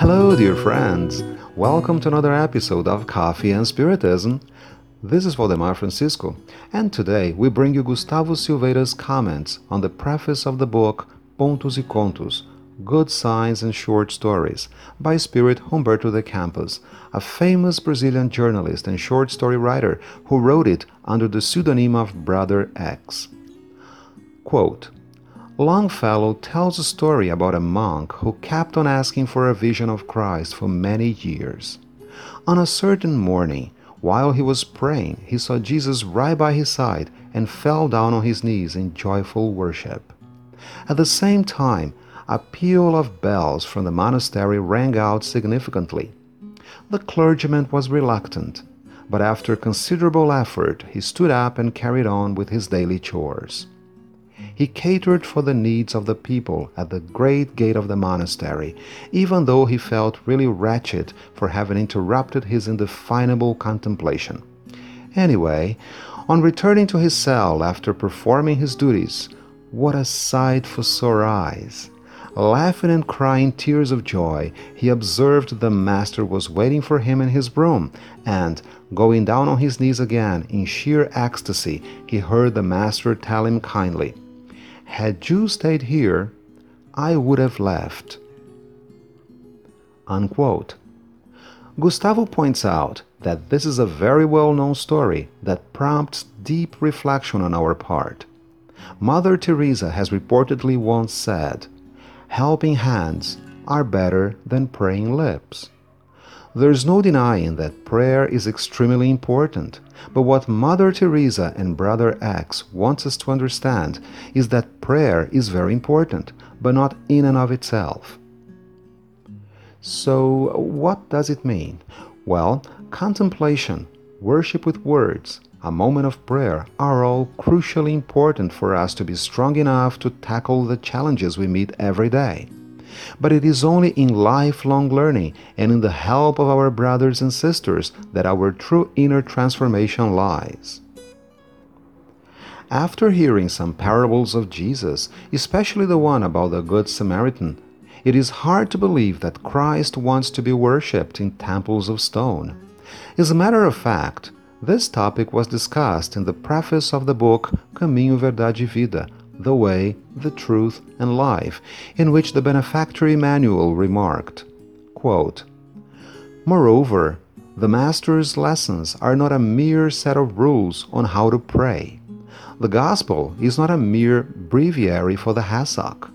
Hello, dear friends. Welcome to another episode of Coffee and Spiritism. This is Valdemar Francisco, and today we bring you Gustavo Silveira's comments on the preface of the book Pontos e Contos Good Signs and Short Stories by Spirit Humberto de Campos, a famous Brazilian journalist and short story writer who wrote it under the pseudonym of Brother X. Quote, Longfellow tells a story about a monk who kept on asking for a vision of Christ for many years. On a certain morning, while he was praying, he saw Jesus right by his side and fell down on his knees in joyful worship. At the same time, a peal of bells from the monastery rang out significantly. The clergyman was reluctant, but after considerable effort he stood up and carried on with his daily chores. He catered for the needs of the people at the great gate of the monastery, even though he felt really wretched for having interrupted his indefinable contemplation. Anyway, on returning to his cell after performing his duties, what a sight for sore eyes! Laughing and crying tears of joy, he observed the master was waiting for him in his room, and, going down on his knees again in sheer ecstasy, he heard the master tell him kindly, had you stayed here, I would have left. Unquote. Gustavo points out that this is a very well known story that prompts deep reflection on our part. Mother Teresa has reportedly once said, Helping hands are better than praying lips. There's no denying that prayer is extremely important, but what Mother Teresa and Brother X wants us to understand is that prayer is very important, but not in and of itself. So, what does it mean? Well, contemplation, worship with words, a moment of prayer are all crucially important for us to be strong enough to tackle the challenges we meet every day. But it is only in lifelong learning and in the help of our brothers and sisters that our true inner transformation lies. After hearing some parables of Jesus, especially the one about the Good Samaritan, it is hard to believe that Christ wants to be worshipped in temples of stone. As a matter of fact, this topic was discussed in the preface of the book Caminho, Verdade e Vida the Way, the Truth, and Life, in which the Benefactor Emmanuel remarked quote, Moreover, the Master's lessons are not a mere set of rules on how to pray. The Gospel is not a mere breviary for the hassock.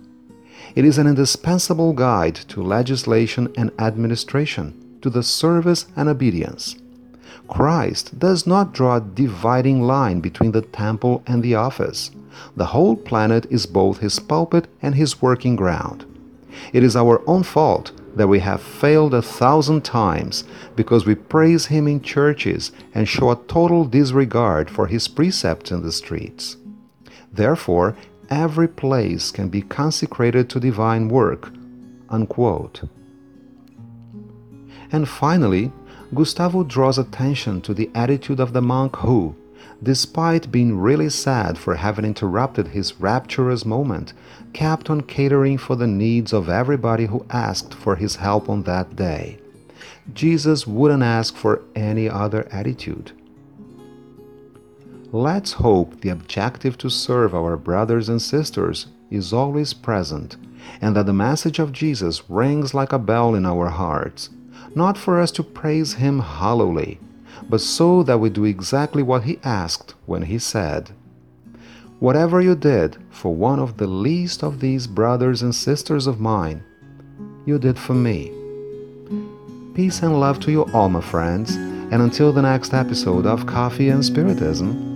It is an indispensable guide to legislation and administration, to the service and obedience. Christ does not draw a dividing line between the temple and the office. The whole planet is both his pulpit and his working ground. It is our own fault that we have failed a thousand times because we praise him in churches and show a total disregard for his precepts in the streets. Therefore, every place can be consecrated to divine work. Unquote. And finally, Gustavo draws attention to the attitude of the monk who, despite being really sad for having interrupted his rapturous moment, kept on catering for the needs of everybody who asked for his help on that day. Jesus wouldn't ask for any other attitude. Let's hope the objective to serve our brothers and sisters is always present, and that the message of Jesus rings like a bell in our hearts, not for us to praise Him hollowly, but so that we do exactly what He asked when He said, Whatever you did for one of the least of these brothers and sisters of mine, you did for me. Peace and love to you all, my friends, and until the next episode of Coffee and Spiritism,